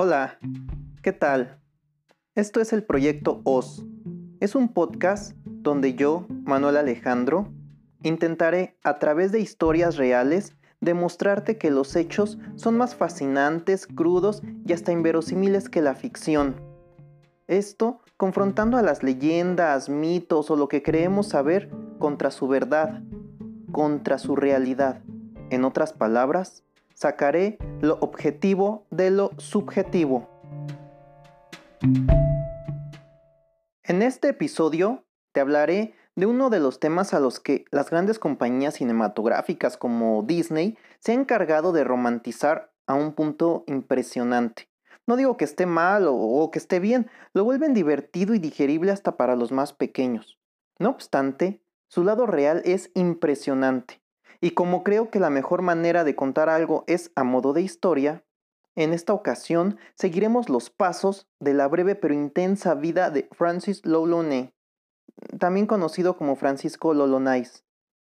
Hola, ¿qué tal? Esto es el proyecto OS. Es un podcast donde yo, Manuel Alejandro, intentaré a través de historias reales demostrarte que los hechos son más fascinantes, crudos y hasta inverosímiles que la ficción. Esto confrontando a las leyendas, mitos o lo que creemos saber contra su verdad, contra su realidad. En otras palabras, sacaré lo objetivo de lo subjetivo. En este episodio te hablaré de uno de los temas a los que las grandes compañías cinematográficas como Disney se han encargado de romantizar a un punto impresionante. No digo que esté mal o, que esté bien, lo vuelven divertido y digerible hasta para los más pequeños. No obstante, su lado real es impresionante. Y como creo que la mejor manera de contar algo es a modo de historia, en esta ocasión seguiremos los pasos de la breve pero intensa vida de Francis Lolone, también conocido como Francisco Lolonais.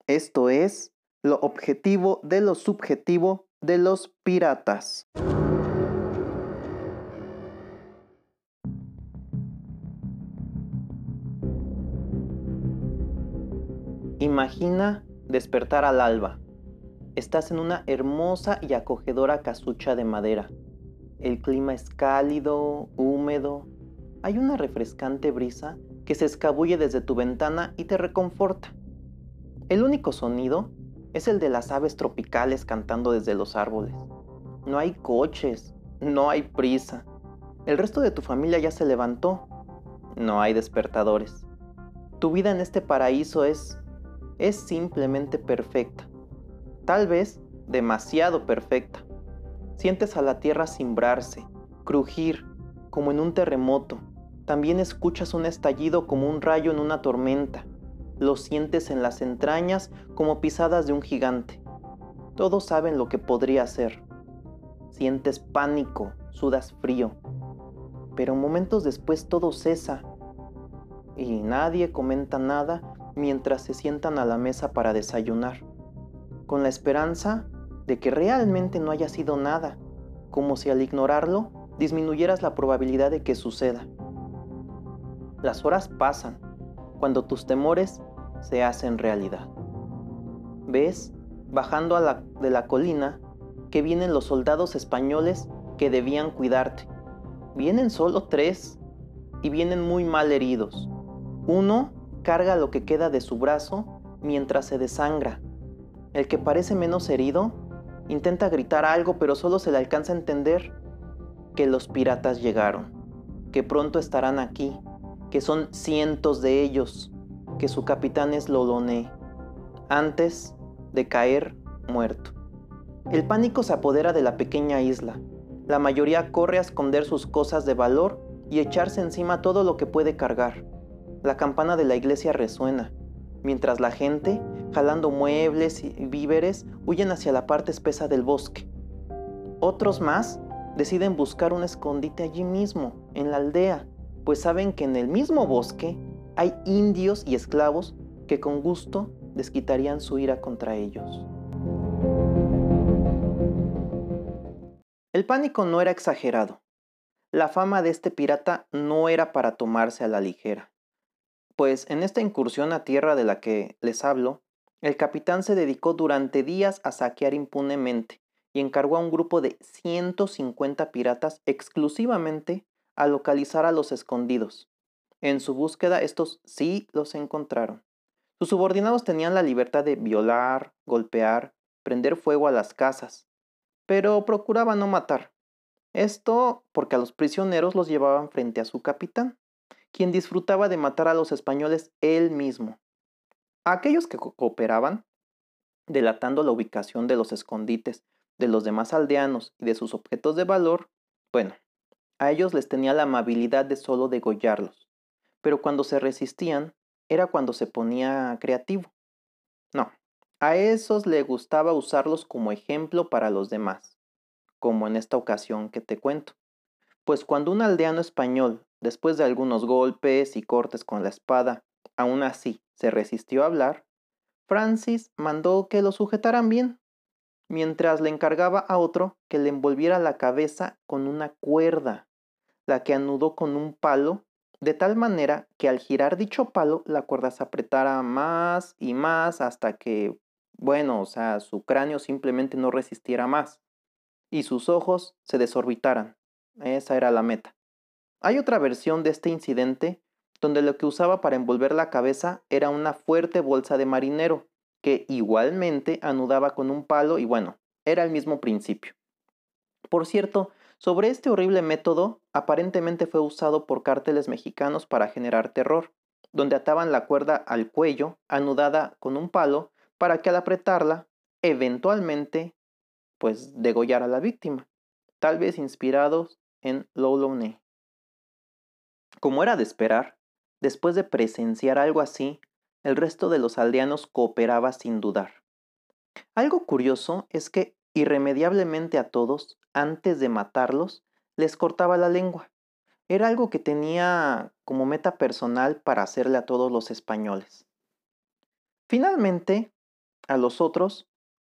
Esto es lo objetivo de lo subjetivo de los piratas. Imagina despertar al alba. Estás en una hermosa y acogedora casucha de madera. El clima es cálido, húmedo. Hay una refrescante brisa que se escabulle desde tu ventana y te reconforta. El único sonido es el de las aves tropicales cantando desde los árboles. No hay coches, no hay prisa. El resto de tu familia ya se levantó. No hay despertadores. Tu vida en este paraíso es es simplemente perfecta. Tal vez demasiado perfecta. Sientes a la tierra cimbrarse, crujir, como en un terremoto, también escuchas un estallido como un rayo en una tormenta. Lo sientes en las entrañas como pisadas de un gigante. Todos saben lo que podría ser. Sientes pánico, sudas frío. Pero momentos después todo cesa y nadie comenta nada mientras se sientan a la mesa para desayunar, con la esperanza de que realmente no haya sido nada, como si al ignorarlo disminuyeras la probabilidad de que suceda. Las horas pasan cuando tus temores se hacen realidad. Ves, bajando de la colina, que vienen los soldados españoles que debían cuidarte. Vienen solo tres y vienen muy mal heridos. Uno carga lo que queda de su brazo mientras se desangra. El que parece menos herido intenta gritar algo pero solo se le alcanza a entender que los piratas llegaron, que pronto estarán aquí que son cientos de ellos, que su capitán es Lolone, antes de caer muerto. El pánico se apodera de la pequeña isla. La mayoría corre a esconder sus cosas de valor y echarse encima todo lo que puede cargar. La campana de la iglesia resuena, mientras la gente, jalando muebles y víveres, huyen hacia la parte espesa del bosque. Otros más deciden buscar un escondite allí mismo, en la aldea, pues saben que en el mismo bosque hay indios y esclavos que con gusto desquitarían su ira contra ellos. El pánico no era exagerado. La fama de este pirata no era para tomarse a la ligera, pues en esta incursión a tierra de la que les hablo, el capitán se dedicó durante días a saquear impunemente y encargó a un grupo de 150 piratas exclusivamente a localizar a los escondidos. En su búsqueda estos sí los encontraron. Sus subordinados tenían la libertad de violar, golpear, prender fuego a las casas, pero procuraban no matar. Esto porque a los prisioneros los llevaban frente a su capitán, quien disfrutaba de matar a los españoles él mismo. A aquellos que cooperaban, delatando la ubicación de los escondites de los demás aldeanos y de sus objetos de valor, bueno, a ellos les tenía la amabilidad de solo degollarlos, pero cuando se resistían era cuando se ponía creativo. No, a esos le gustaba usarlos como ejemplo para los demás, como en esta ocasión que te cuento. Pues cuando un aldeano español, después de algunos golpes y cortes con la espada, aún así se resistió a hablar, Francis mandó que lo sujetaran bien. mientras le encargaba a otro que le envolviera la cabeza con una cuerda, la que anudó con un palo, de tal manera que al girar dicho palo la cuerda se apretara más y más hasta que, bueno, o sea, su cráneo simplemente no resistiera más y sus ojos se desorbitaran. Esa era la meta. Hay otra versión de este incidente donde lo que usaba para envolver la cabeza era una fuerte bolsa de marinero, que igualmente anudaba con un palo y bueno, era el mismo principio. Por cierto, sobre este horrible método, aparentemente fue usado por cárteles mexicanos para generar terror, donde ataban la cuerda al cuello, anudada con un palo, para que al apretarla, eventualmente, pues degollara a la víctima, tal vez inspirados en Lolone. Como era de esperar, después de presenciar algo así, el resto de los aldeanos cooperaba sin dudar. Algo curioso es que irremediablemente a todos, antes de matarlos, les cortaba la lengua. Era algo que tenía como meta personal para hacerle a todos los españoles. Finalmente, a los otros,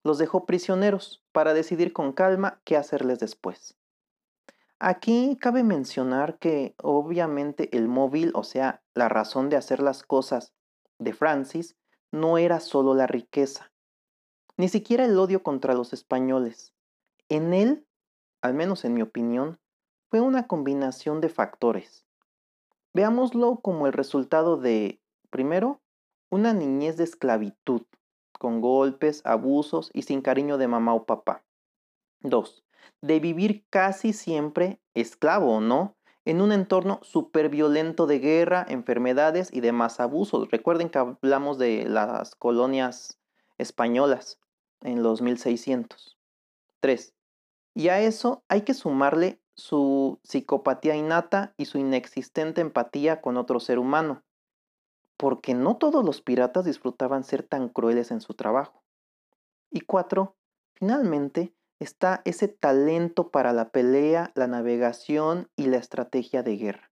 los dejó prisioneros para decidir con calma qué hacerles después. Aquí cabe mencionar que obviamente el móvil, o sea, la razón de hacer las cosas de Francis, no era solo la riqueza, ni siquiera el odio contra los españoles. En él, al menos en mi opinión, fue una combinación de factores. Veámoslo como el resultado de, primero, una niñez de esclavitud, con golpes, abusos y sin cariño de mamá o papá. 2 de vivir casi siempre, esclavo o no, en un entorno súper violento de guerra, enfermedades y demás abusos. Recuerden que hablamos de las colonias españolas en los 1600. 3. Y a eso hay que sumarle su psicopatía innata y su inexistente empatía con otro ser humano, porque no todos los piratas disfrutaban ser tan crueles en su trabajo. Y 4. Finalmente, está ese talento para la pelea, la navegación y la estrategia de guerra.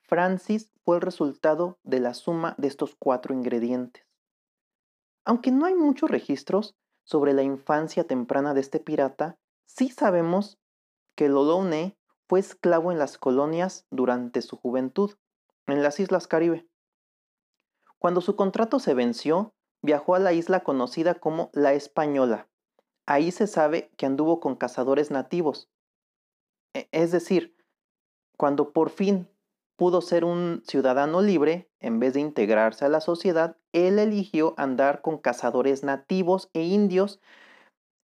Francis fue el resultado de la suma de estos cuatro ingredientes. Aunque no hay muchos registros sobre la infancia temprana de este pirata, sí sabemos que Lolone fue esclavo en las colonias durante su juventud, en las Islas Caribe. Cuando su contrato se venció, viajó a la isla conocida como La Española, ahí se sabe que anduvo con cazadores nativos. E, es decir, cuando por fin pudo ser un ciudadano libre, en vez de integrarse a la sociedad, él eligió andar con cazadores nativos e indios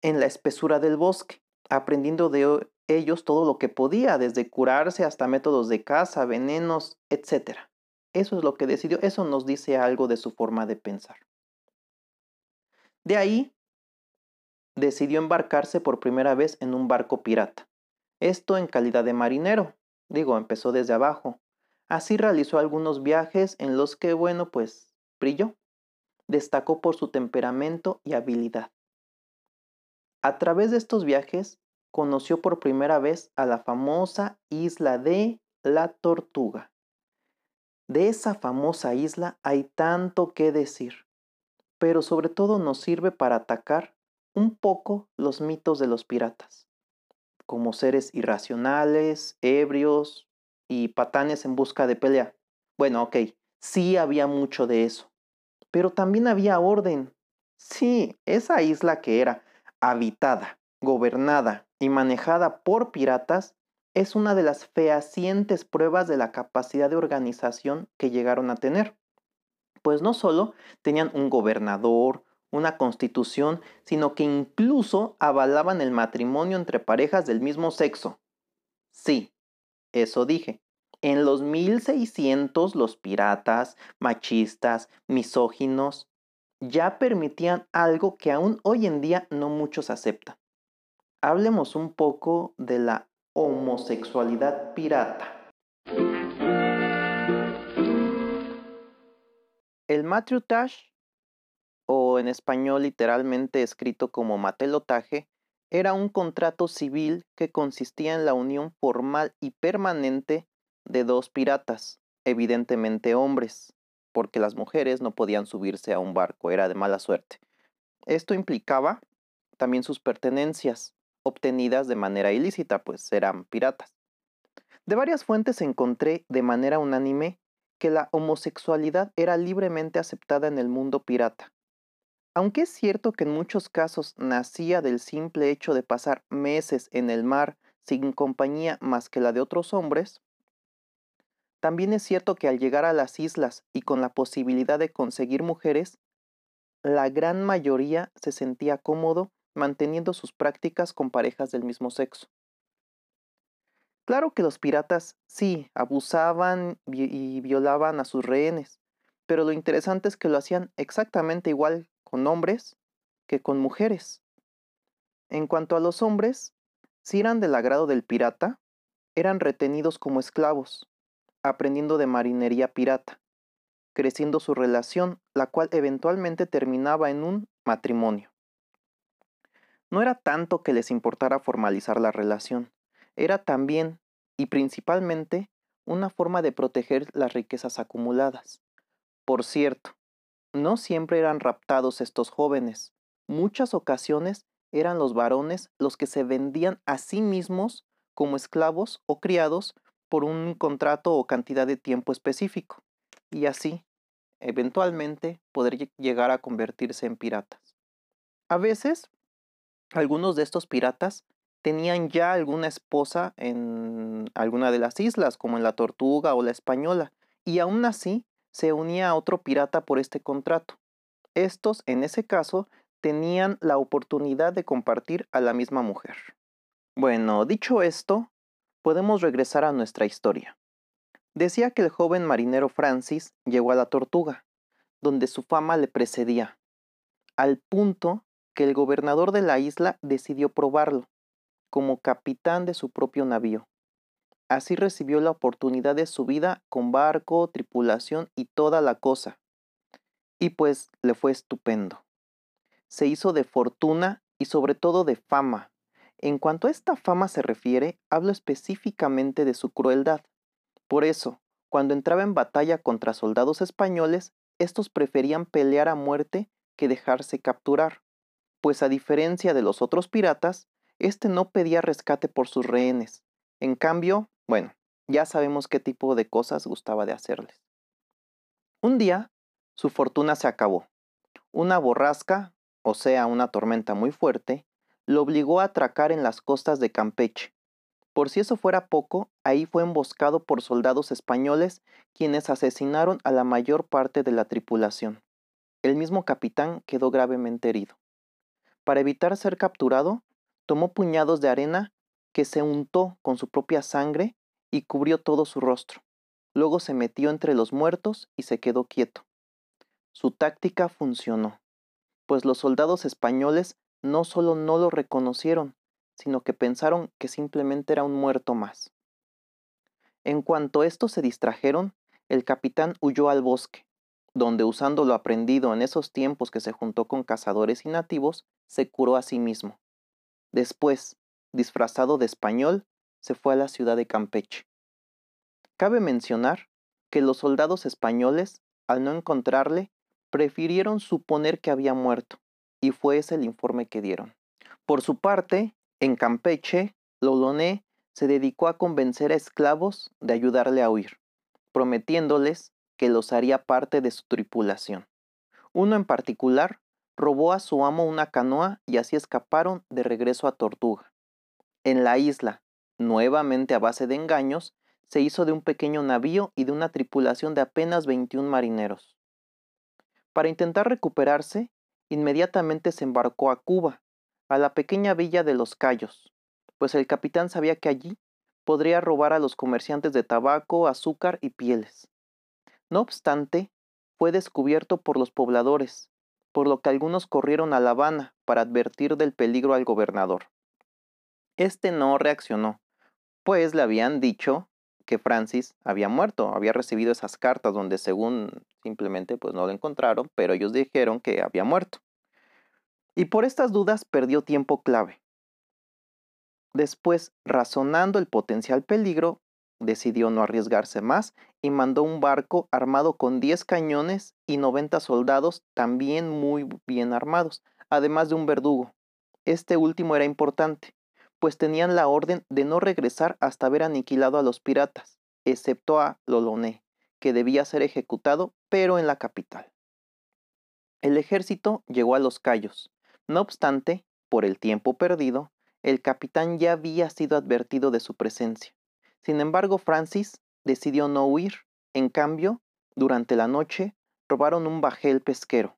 en la espesura del bosque, aprendiendo de ellos todo lo que podía, desde curarse hasta métodos de caza, venenos, etc. Eso es lo que decidió, eso nos dice algo de su forma de pensar. De ahí decidió embarcarse por primera vez en un barco pirata. Esto en calidad de marinero. Digo, empezó desde abajo. Así realizó algunos viajes en los que, bueno, pues brilló. Destacó por su temperamento y habilidad. A través de estos viajes, conoció por primera vez a la famosa isla de la Tortuga. De esa famosa isla hay tanto que decir, pero sobre todo nos sirve para atacar un poco los mitos de los piratas, como seres irracionales, ebrios y patanes en busca de pelea. Bueno, ok, sí había mucho de eso, pero también había orden. Sí, esa isla que era habitada, gobernada y manejada por piratas es una de las fehacientes pruebas de la capacidad de organización que llegaron a tener. Pues no solo tenían un gobernador, una constitución, sino que incluso avalaban el matrimonio entre parejas del mismo sexo. Sí, eso dije. En los 1600 los piratas, machistas, misóginos, ya permitían algo que aún hoy en día no muchos aceptan. Hablemos un poco de la homosexualidad pirata. El matriutage en español literalmente escrito como matelotaje, era un contrato civil que consistía en la unión formal y permanente de dos piratas, evidentemente hombres, porque las mujeres no podían subirse a un barco, era de mala suerte. Esto implicaba también sus pertenencias, obtenidas de manera ilícita, pues eran piratas. De varias fuentes encontré de manera unánime que la homosexualidad era libremente aceptada en el mundo pirata. Aunque es cierto que en muchos casos nacía del simple hecho de pasar meses en el mar sin compañía más que la de otros hombres, también es cierto que al llegar a las islas y con la posibilidad de conseguir mujeres, la gran mayoría se sentía cómodo manteniendo sus prácticas con parejas del mismo sexo. Claro que los piratas sí abusaban y violaban a sus rehenes, pero lo interesante es que lo hacían exactamente igual con hombres que con mujeres. En cuanto a los hombres, si eran del agrado del pirata, eran retenidos como esclavos, aprendiendo de marinería pirata, creciendo su relación, la cual eventualmente terminaba en un matrimonio. No era tanto que les importara formalizar la relación, era también y principalmente una forma de proteger las riquezas acumuladas. Por cierto, no siempre eran raptados estos jóvenes. Muchas ocasiones eran los varones los que se vendían a sí mismos como esclavos o criados por un contrato o cantidad de tiempo específico, y así, eventualmente, poder llegar a convertirse en piratas. A veces, algunos de estos piratas tenían ya alguna esposa en alguna de las islas, como en la Tortuga o la Española, y aún así se unía a otro pirata por este contrato. Estos, en ese caso, tenían la oportunidad de compartir a la misma mujer. Bueno, dicho esto, podemos regresar a nuestra historia. Decía que el joven marinero Francis llegó a la Tortuga, donde su fama le precedía, al punto que el gobernador de la isla decidió probarlo como capitán de su propio navío. Así recibió la oportunidad de su vida con barco, tripulación y toda la cosa. Y pues le fue estupendo. Se hizo de fortuna y sobre todo de fama. En cuanto a esta fama se refiere, hablo específicamente de su crueldad. Por eso, cuando entraba en batalla contra soldados españoles, estos preferían pelear a muerte que dejarse capturar, pues a diferencia de los otros piratas, este no pedía rescate por sus rehenes. En cambio, bueno, ya sabemos qué tipo de cosas gustaba de hacerles. Un día, su fortuna se acabó. Una borrasca, o sea, una tormenta muy fuerte, lo obligó a atracar en las costas de Campeche. Por si eso fuera poco, ahí fue emboscado por soldados españoles quienes asesinaron a la mayor parte de la tripulación. El mismo capitán quedó gravemente herido. Para evitar ser capturado, tomó puñados de arena que se untó con su propia sangre y cubrió todo su rostro. Luego se metió entre los muertos y se quedó quieto. Su táctica funcionó, pues los soldados españoles no solo no lo reconocieron, sino que pensaron que simplemente era un muerto más. En cuanto estos se distrajeron, el capitán huyó al bosque, donde usando lo aprendido en esos tiempos que se juntó con cazadores y nativos, se curó a sí mismo. Después, disfrazado de español, se fue a la ciudad de Campeche. Cabe mencionar que los soldados españoles, al no encontrarle, prefirieron suponer que había muerto, y fue ese el informe que dieron. Por su parte, en Campeche, Loloné se dedicó a convencer a esclavos de ayudarle a huir, prometiéndoles que los haría parte de su tripulación. Uno en particular robó a su amo una canoa y así escaparon de regreso a Tortuga. En la isla, nuevamente a base de engaños, se hizo de un pequeño navío y de una tripulación de apenas 21 marineros. Para intentar recuperarse, inmediatamente se embarcó a Cuba, a la pequeña villa de Los Cayos, pues el capitán sabía que allí podría robar a los comerciantes de tabaco, azúcar y pieles. No obstante, fue descubierto por los pobladores, por lo que algunos corrieron a La Habana para advertir del peligro al gobernador. Este no reaccionó, pues le habían dicho que Francis había muerto, había recibido esas cartas donde según simplemente pues no lo encontraron, pero ellos dijeron que había muerto. Y por estas dudas perdió tiempo clave. Después, razonando el potencial peligro, decidió no arriesgarse más y mandó un barco armado con 10 cañones y 90 soldados también muy bien armados, además de un verdugo, Este último era importante, pues tenían la orden de no regresar hasta haber aniquilado a los piratas, excepto a Loloné, que debía ser ejecutado, pero en la capital. El ejército llegó a los Cayos. No obstante, por el tiempo perdido, el capitán ya había sido advertido de su presencia. Sin embargo, Francis decidió no huir. En cambio, durante la noche, robaron un bajel pesquero.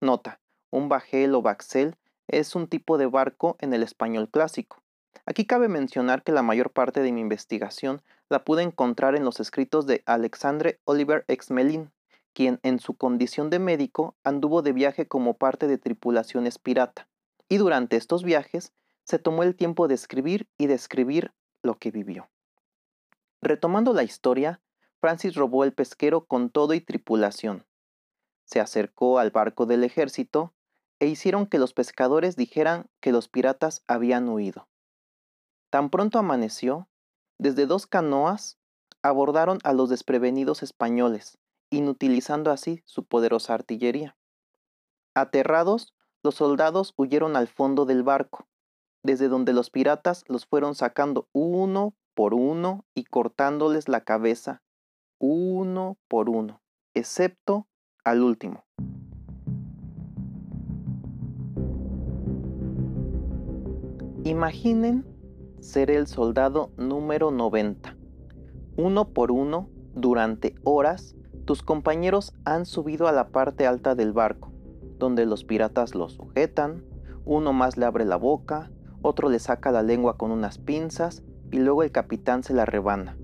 Nota, un bajel o baxel es un tipo de barco en el español clásico. Aquí cabe mencionar que la mayor parte de mi investigación la pude encontrar en los escritos de Alexandre Oliver Exmelin, quien en su condición de médico anduvo de viaje como parte de tripulaciones pirata, y durante estos viajes se tomó el tiempo de escribir y describir lo que vivió. Retomando la historia, Francis robó el pesquero con todo y tripulación. Se acercó al barco del ejército e hicieron que los pescadores dijeran que los piratas habían huido. Tan pronto amaneció, desde dos canoas abordaron a los desprevenidos españoles, inutilizando así su poderosa artillería. Aterrados, los soldados huyeron al fondo del barco, desde donde los piratas los fueron sacando uno por uno y cortándoles la cabeza, uno por uno, excepto al último. Imaginen ser el soldado número 90. Uno por uno, durante horas, tus compañeros han subido a la parte alta del barco, donde los piratas lo sujetan, uno más le abre la boca, otro le saca la lengua con unas pinzas y luego el capitán se la rebana.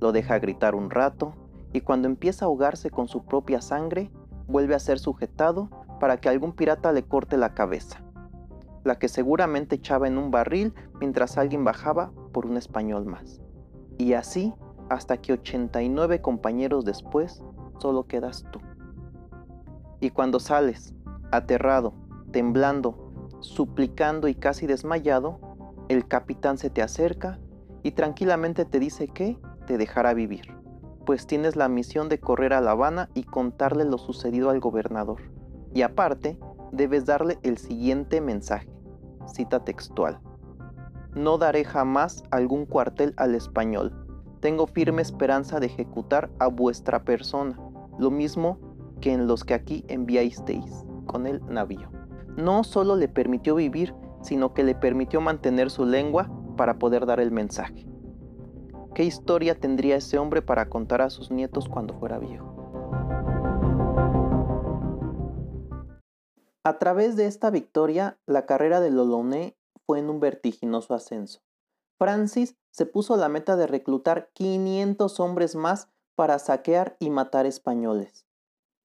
Lo deja gritar un rato y cuando empieza a ahogarse con su propia sangre, vuelve a ser sujetado para que algún pirata le corte la cabeza, la que seguramente echaba en un barril mientras alguien bajaba por un español más. Y así hasta que 89 compañeros después solo quedas tú. Y cuando sales, aterrado, temblando, suplicando y casi desmayado, el capitán se te acerca y tranquilamente te dice que te dejará vivir, pues tienes la misión de correr a La Habana y contarle lo sucedido al gobernador. Y aparte, debes darle el siguiente mensaje, cita textual. No daré jamás algún cuartel al español. Tengo firme esperanza de ejecutar a vuestra persona lo mismo que en los que aquí enviasteis con el navío. No solo le permitió vivir, sino que le permitió mantener su lengua para poder dar el mensaje. ¿Qué historia tendría ese hombre para contar a sus nietos cuando fuera viejo? A través de esta victoria, la carrera de Loloné fue en un vertiginoso ascenso. Francis se puso la meta de reclutar 500 hombres más para saquear y matar españoles.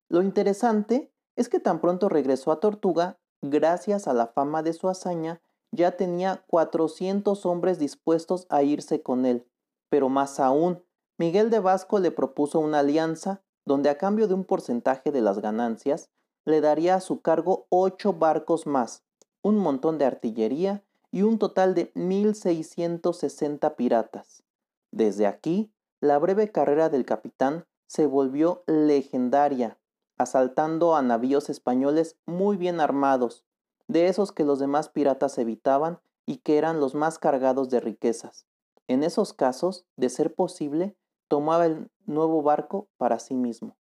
Lo interesante es que tan pronto regresó a Tortuga, gracias a la fama de su hazaña, ya tenía 400 hombres dispuestos a irse con él. Pero más aún, Miguel de Vasco le propuso una alianza donde a cambio de un porcentaje de las ganancias, le daría a su cargo ocho barcos más, un montón de artillería y un total de 1.660 piratas. Desde aquí, la breve carrera del capitán se volvió legendaria, asaltando a navíos españoles muy bien armados, de esos que los demás piratas evitaban y que eran los más cargados de riquezas. En esos casos, de ser posible, tomaba el nuevo barco para sí mismo.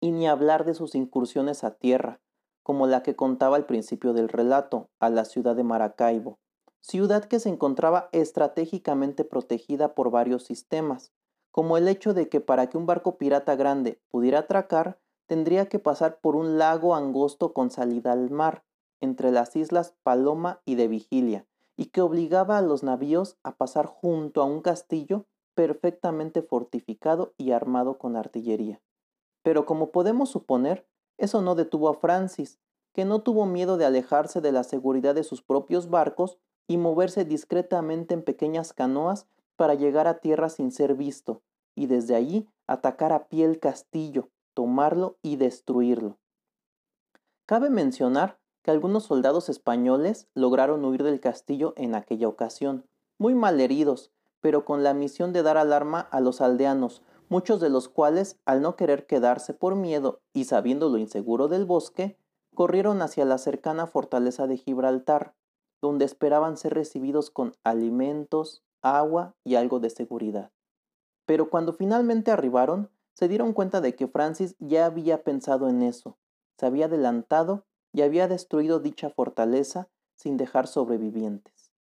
Y ni hablar de sus incursiones a tierra, como la que contaba al principio del relato, a la ciudad de Maracaibo, ciudad que se encontraba estratégicamente protegida por varios sistemas, como el hecho de que para que un barco pirata grande pudiera atracar, tendría que pasar por un lago angosto con salida al mar, entre las islas Paloma y de Vigilia, y que obligaba a los navíos a pasar junto a un castillo perfectamente fortificado y armado con artillería. Pero como podemos suponer, eso no detuvo a Francis, que no tuvo miedo de alejarse de la seguridad de sus propios barcos y moverse discretamente en pequeñas canoas para llegar a tierra sin ser visto, y desde allí atacar a pie el castillo, tomarlo y destruirlo. Cabe mencionar que algunos soldados españoles lograron huir del castillo en aquella ocasión, muy mal heridos, pero con la misión de dar alarma a los aldeanos, muchos de los cuales, al no querer quedarse por miedo y sabiendo lo inseguro del bosque, corrieron hacia la cercana fortaleza de Gibraltar, donde esperaban ser recibidos con alimentos, agua y algo de seguridad. Pero cuando finalmente arribaron, se dieron cuenta de que Francis ya había pensado en eso, se había adelantado y había destruido dicha fortaleza sin dejar sobrevivientes.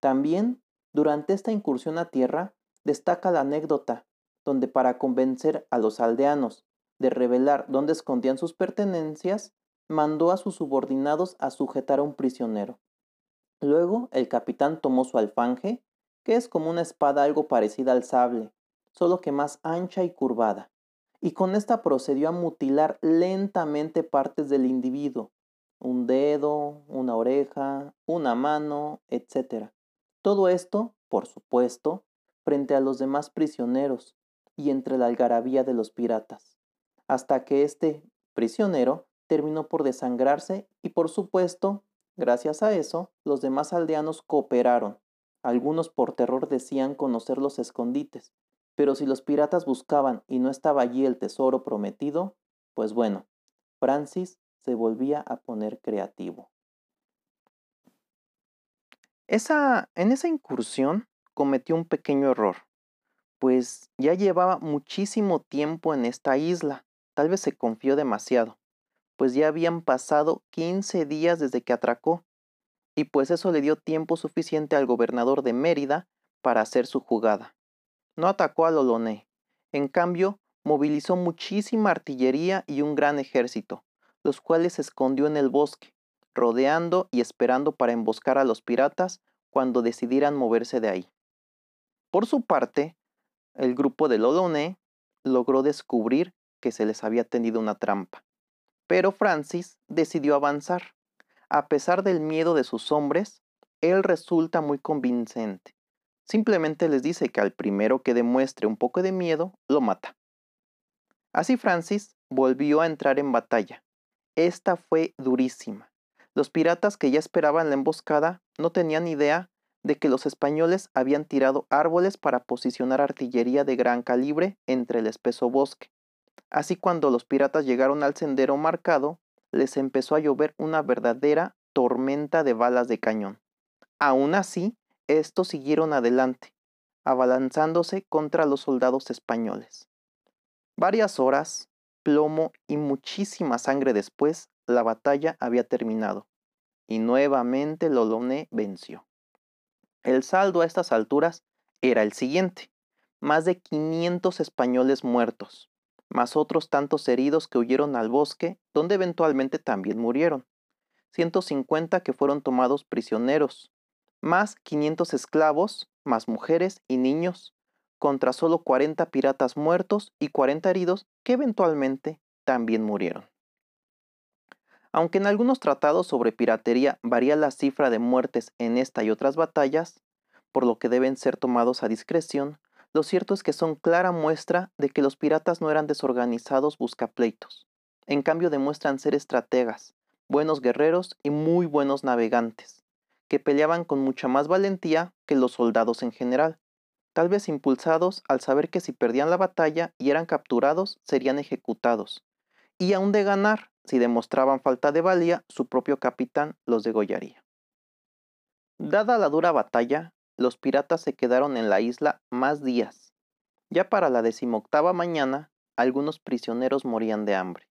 También, durante esta incursión a tierra, destaca la anécdota, donde para convencer a los aldeanos de revelar dónde escondían sus pertenencias, mandó a sus subordinados a sujetar a un prisionero. Luego el capitán tomó su alfanje, que es como una espada algo parecida al sable, solo que más ancha y curvada, y con esta procedió a mutilar lentamente partes del individuo, un dedo, una oreja, una mano, etc. Todo esto, por supuesto, frente a los demás prisioneros y entre la algarabía de los piratas, hasta que este prisionero terminó por desangrarse y por supuesto, gracias a eso, los demás aldeanos cooperaron. Algunos por terror decían conocer los escondites, pero si los piratas buscaban y no estaba allí el tesoro prometido, pues bueno, Francis se volvía a poner creativo. Esa, en esa incursión cometió un pequeño error, pues ya llevaba muchísimo tiempo en esta isla, tal vez se confió demasiado, pues ya habían pasado 15 días desde que atracó, y pues eso le dio tiempo suficiente al gobernador de Mérida para hacer su jugada. No atacó a Loloné, en cambio, movilizó muchísima artillería y un gran ejército, los cuales se escondió en el bosque, rodeando y esperando para emboscar a los piratas cuando decidieran moverse de ahí. Por su parte, el grupo de Loloné logró descubrir que se les había tendido una trampa. Pero Francis decidió avanzar. A pesar del miedo de sus hombres, él resulta muy convincente. Simplemente les dice que al primero que demuestre un poco de miedo, lo mata. Así Francis volvió a entrar en batalla, esta fue durísima. Los piratas que ya esperaban la emboscada no tenían idea de que los españoles habían tirado árboles para posicionar artillería de gran calibre entre el espeso bosque. Así cuando los piratas llegaron al sendero marcado, les empezó a llover una verdadera tormenta de balas de cañón. Aún así, estos siguieron adelante, abalanzándose contra los soldados españoles. Varias horas, plomo y muchísima sangre después, la batalla había terminado, y nuevamente Loloné venció. El saldo a estas alturas era el siguiente, más de 500 españoles muertos, más otros tantos heridos que huyeron al bosque, donde eventualmente también murieron, 150 que fueron tomados prisioneros, más 500 esclavos, más mujeres y niños, contra solo 40 piratas muertos y 40 heridos que eventualmente también murieron. Aunque en algunos tratados sobre piratería varía la cifra de muertes en esta y otras batallas, por lo que deben ser tomados a discreción, lo cierto es que son clara muestra de que los piratas no eran desorganizados buscapleitos. En cambio demuestran ser estrategas, buenos guerreros y muy buenos navegantes, que peleaban con mucha más valentía que los soldados en general, tal vez impulsados al saber que si perdían la batalla y eran capturados, serían ejecutados. Y aún de ganar, si demostraban falta de valía, su propio capitán los degollaría. Dada la dura batalla, los piratas se quedaron en la isla más días. Ya para la decimoctava mañana, algunos prisioneros morían de hambre.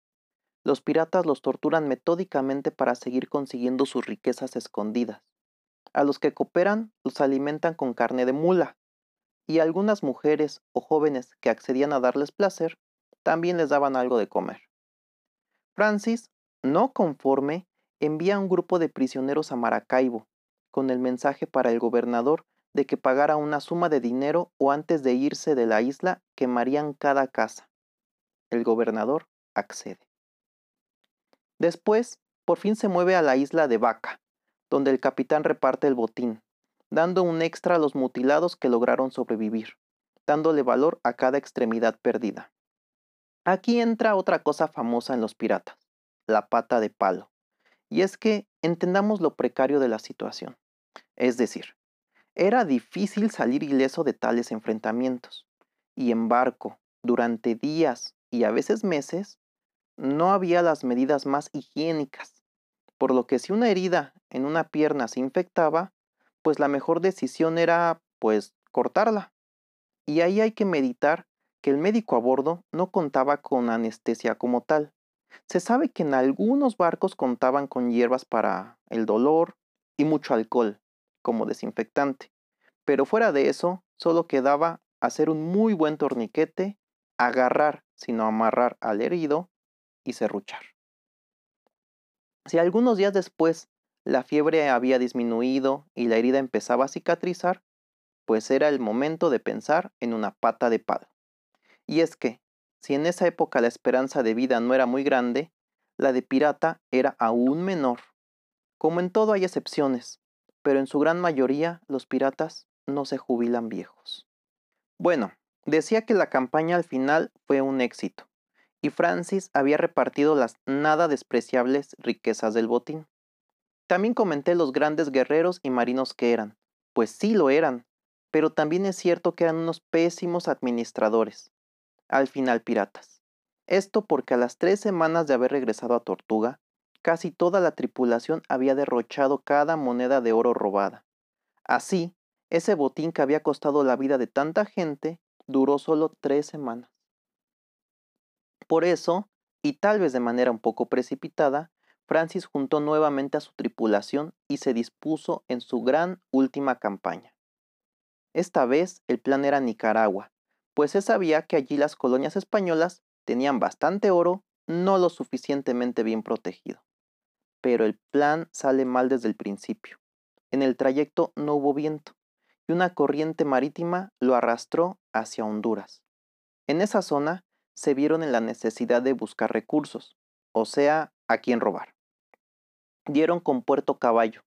Los piratas los torturan metódicamente para seguir consiguiendo sus riquezas escondidas. A los que cooperan los alimentan con carne de mula, y algunas mujeres o jóvenes que accedían a darles placer también les daban algo de comer. Francis, no conforme, envía un grupo de prisioneros a Maracaibo con el mensaje para el gobernador de que pagara una suma de dinero o antes de irse de la isla quemarían cada casa. El gobernador accede. Después, por fin se mueve a la isla de Vaca, donde el capitán reparte el botín, dando un extra a los mutilados que lograron sobrevivir, dándole valor a cada extremidad perdida. Aquí entra otra cosa famosa en los piratas, la pata de palo. Y es que entendamos lo precario de la situación. Es decir, era difícil salir ileso de tales enfrentamientos. Y en barco, durante días y a veces meses, no había las medidas más higiénicas. por lo que si una herida en una pierna se infectaba, pues la mejor decisión era, pues, cortarla. Y ahí hay que meditar que el médico a bordo no contaba con anestesia como tal. Se sabe que en algunos barcos contaban con hierbas para el dolor y mucho alcohol como desinfectante, pero fuera de eso solo quedaba hacer un muy buen torniquete, agarrar, sino amarrar al herido y serruchar. Si algunos días después la fiebre había disminuido y la herida empezaba a cicatrizar, pues era el momento de pensar en una pata de palo. Y es que, si en esa época la esperanza de vida no era muy grande, la de pirata era aún menor. Como en todo hay excepciones, pero en su gran mayoría los piratas no se jubilan viejos. Bueno, decía que la campaña al final fue un éxito y Francis había repartido las nada despreciables riquezas del botín. También comenté los grandes guerreros y marinos que eran, pues sí lo eran, pero también es cierto que eran unos pésimos administradores, al final piratas. Esto porque a las tres semanas de haber regresado a Tortuga, casi toda la tripulación había derrochado cada moneda de oro robada. Así, ese botín que había costado la vida de tanta gente duró solo tres semanas. Por eso, y tal vez de manera un poco precipitada, Francis juntó nuevamente a su tripulación y se dispuso en su gran última campaña. Esta vez el plan era Nicaragua, pues se sabía que allí las colonias españolas tenían bastante oro, no lo suficientemente bien protegido. Pero el plan sale mal desde el principio. En el trayecto no hubo viento y una corriente marítima lo arrastró hacia Honduras. En esa zona se vieron en la necesidad de buscar recursos, o sea, a quién robar. Dieron con Puerto Caballo,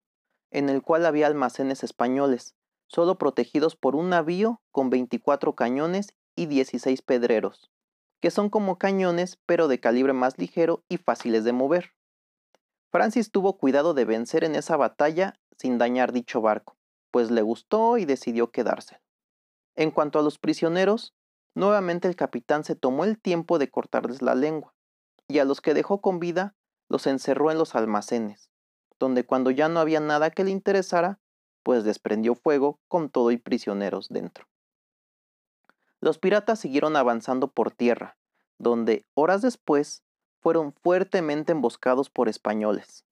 en el cual había almacenes españoles, solo protegidos por un navío con 24 cañones y 16 pedreros, que son como cañones pero de calibre más ligero y fáciles de mover. Francis tuvo cuidado de vencer en esa batalla sin dañar dicho barco, pues le gustó y decidió quedárselo. En cuanto a los prisioneros, Nuevamente el capitán se tomó el tiempo de cortarles la lengua, y a los que dejó con vida los encerró en los almacenes, donde cuando ya no había nada que le interesara, pues desprendió fuego con todo y prisioneros dentro. Los piratas siguieron avanzando por tierra, donde horas después fueron fuertemente emboscados por españoles.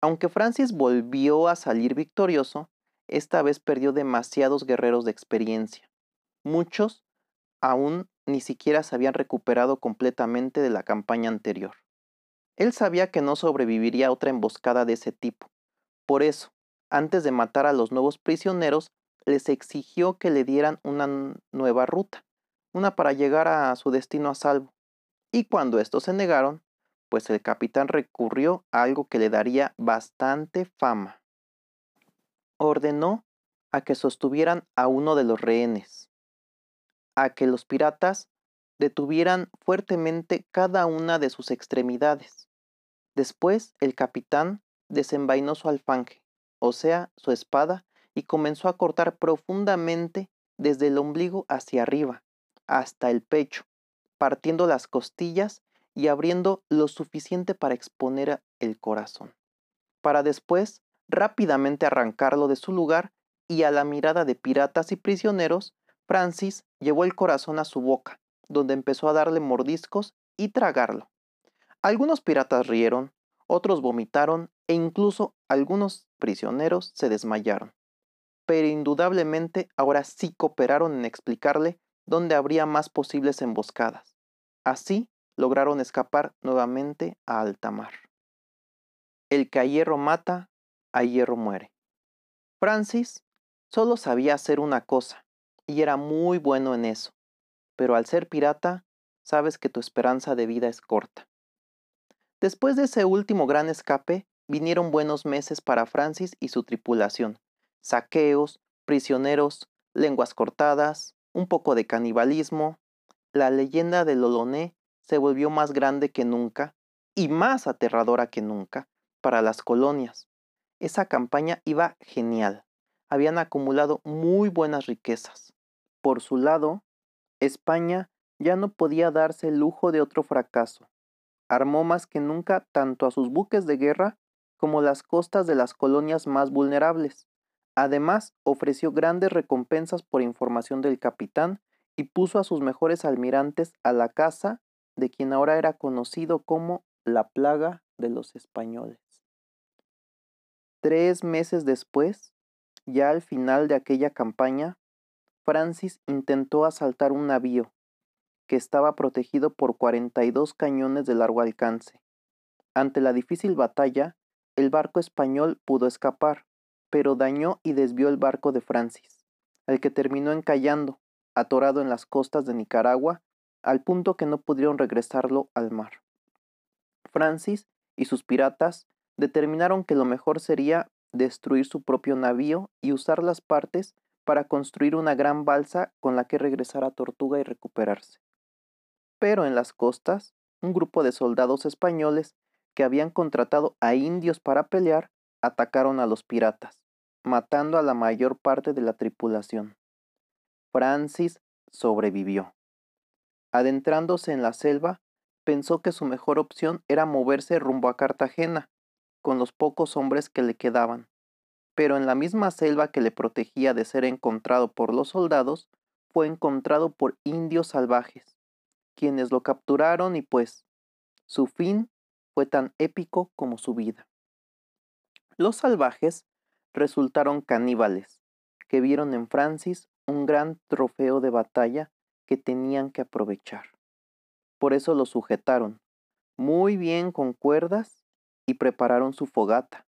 Aunque Francis volvió a salir victorioso, esta vez perdió demasiados guerreros de experiencia. Muchos aún ni siquiera se habían recuperado completamente de la campaña anterior. Él sabía que no sobreviviría a otra emboscada de ese tipo. Por eso, antes de matar a los nuevos prisioneros, les exigió que le dieran una nueva ruta, una para llegar a su destino a salvo. Y cuando estos se negaron, pues el capitán recurrió a algo que le daría bastante fama. Ordenó a que sostuvieran a uno de los rehenes, a que los piratas detuvieran fuertemente cada una de sus extremidades. Después el capitán desenvainó su alfanje, o sea, su espada, y comenzó a cortar profundamente desde el ombligo hacia arriba, hasta el pecho, partiendo las costillas y abriendo lo suficiente para exponer el corazón, para después rápidamente arrancarlo de su lugar y a la mirada de piratas y prisioneros Francis llevó el corazón a su boca, donde empezó a darle mordiscos y tragarlo. Algunos piratas rieron, otros vomitaron e incluso algunos prisioneros se desmayaron. Pero indudablemente ahora sí cooperaron en explicarle dónde habría más posibles emboscadas. Así lograron escapar nuevamente a alta mar. El que a hierro mata, a hierro muere. Francis solo sabía hacer una cosa, y era muy bueno en eso. Pero al ser pirata, sabes que tu esperanza de vida es corta. Después de ese último gran escape, vinieron buenos meses para Francis y su tripulación. Saqueos, prisioneros, lenguas cortadas, un poco de canibalismo. La leyenda del Oloné se volvió más grande que nunca y más aterradora que nunca para las colonias. Esa campaña iba genial. Habían acumulado muy buenas riquezas. Por su lado, España ya no podía darse el lujo de otro fracaso. Armó más que nunca tanto a sus buques de guerra como las costas de las colonias más vulnerables. Además, ofreció grandes recompensas por información del capitán y puso a sus mejores almirantes a la casa de quien ahora era conocido como la plaga de los españoles. Tres meses después, ya al final de aquella campaña, Francis intentó asaltar un navío que estaba protegido por 42 cañones de largo alcance. Ante la difícil batalla, el barco español pudo escapar, pero dañó y desvió el barco de Francis, el que terminó encallando, atorado en las costas de Nicaragua, al punto que no pudieron regresarlo al mar. Francis y sus piratas determinaron que lo mejor sería destruir su propio navío y usar las partes para construir una gran balsa con la que regresar a Tortuga y recuperarse. Pero en las costas, un grupo de soldados españoles que habían contratado a indios para pelear atacaron a los piratas, matando a la mayor parte de la tripulación. Francis sobrevivió. Adentrándose en la selva, pensó que su mejor opción era moverse rumbo a Cartagena, con los pocos hombres que le quedaban. Pero en la misma selva que le protegía de ser encontrado por los soldados, fue encontrado por indios salvajes, quienes lo capturaron y pues su fin fue tan épico como su vida. Los salvajes resultaron caníbales, que vieron en Francis un gran trofeo de batalla que tenían que aprovechar. Por eso lo sujetaron muy bien con cuerdas y prepararon su fogata,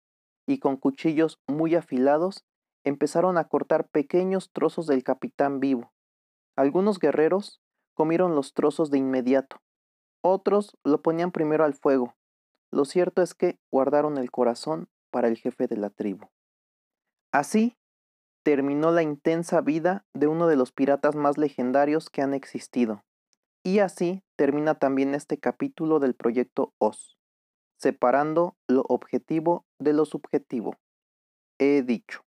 y con cuchillos muy afilados empezaron a cortar pequeños trozos del capitán vivo. Algunos guerreros comieron los trozos de inmediato, otros lo ponían primero al fuego. Lo cierto es que guardaron el corazón para el jefe de la tribu. Así terminó la intensa vida de uno de los piratas más legendarios que han existido. Y así termina también este capítulo del proyecto OS, separando lo objetivo de lo subjetivo. He dicho.